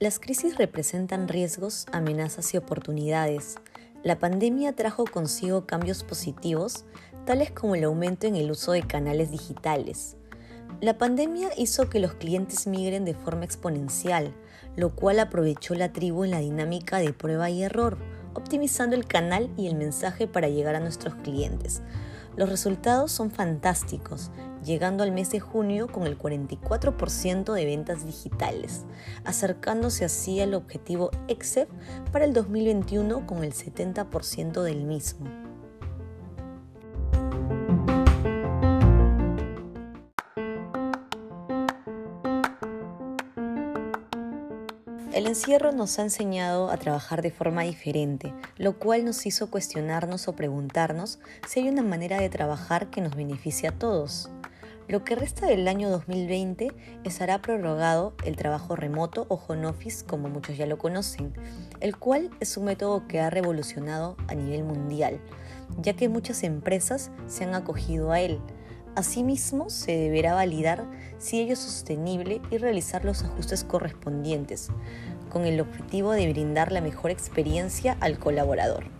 Las crisis representan riesgos, amenazas y oportunidades. La pandemia trajo consigo cambios positivos, tales como el aumento en el uso de canales digitales. La pandemia hizo que los clientes migren de forma exponencial, lo cual aprovechó la tribu en la dinámica de prueba y error, optimizando el canal y el mensaje para llegar a nuestros clientes. Los resultados son fantásticos, llegando al mes de junio con el 44% de ventas digitales, acercándose así al objetivo EXEF para el 2021 con el 70% del mismo. El encierro nos ha enseñado a trabajar de forma diferente, lo cual nos hizo cuestionarnos o preguntarnos si hay una manera de trabajar que nos beneficie a todos. Lo que resta del año 2020 estará prorrogado el trabajo remoto o home office como muchos ya lo conocen, el cual es un método que ha revolucionado a nivel mundial, ya que muchas empresas se han acogido a él. Asimismo, se deberá validar si ello es sostenible y realizar los ajustes correspondientes, con el objetivo de brindar la mejor experiencia al colaborador.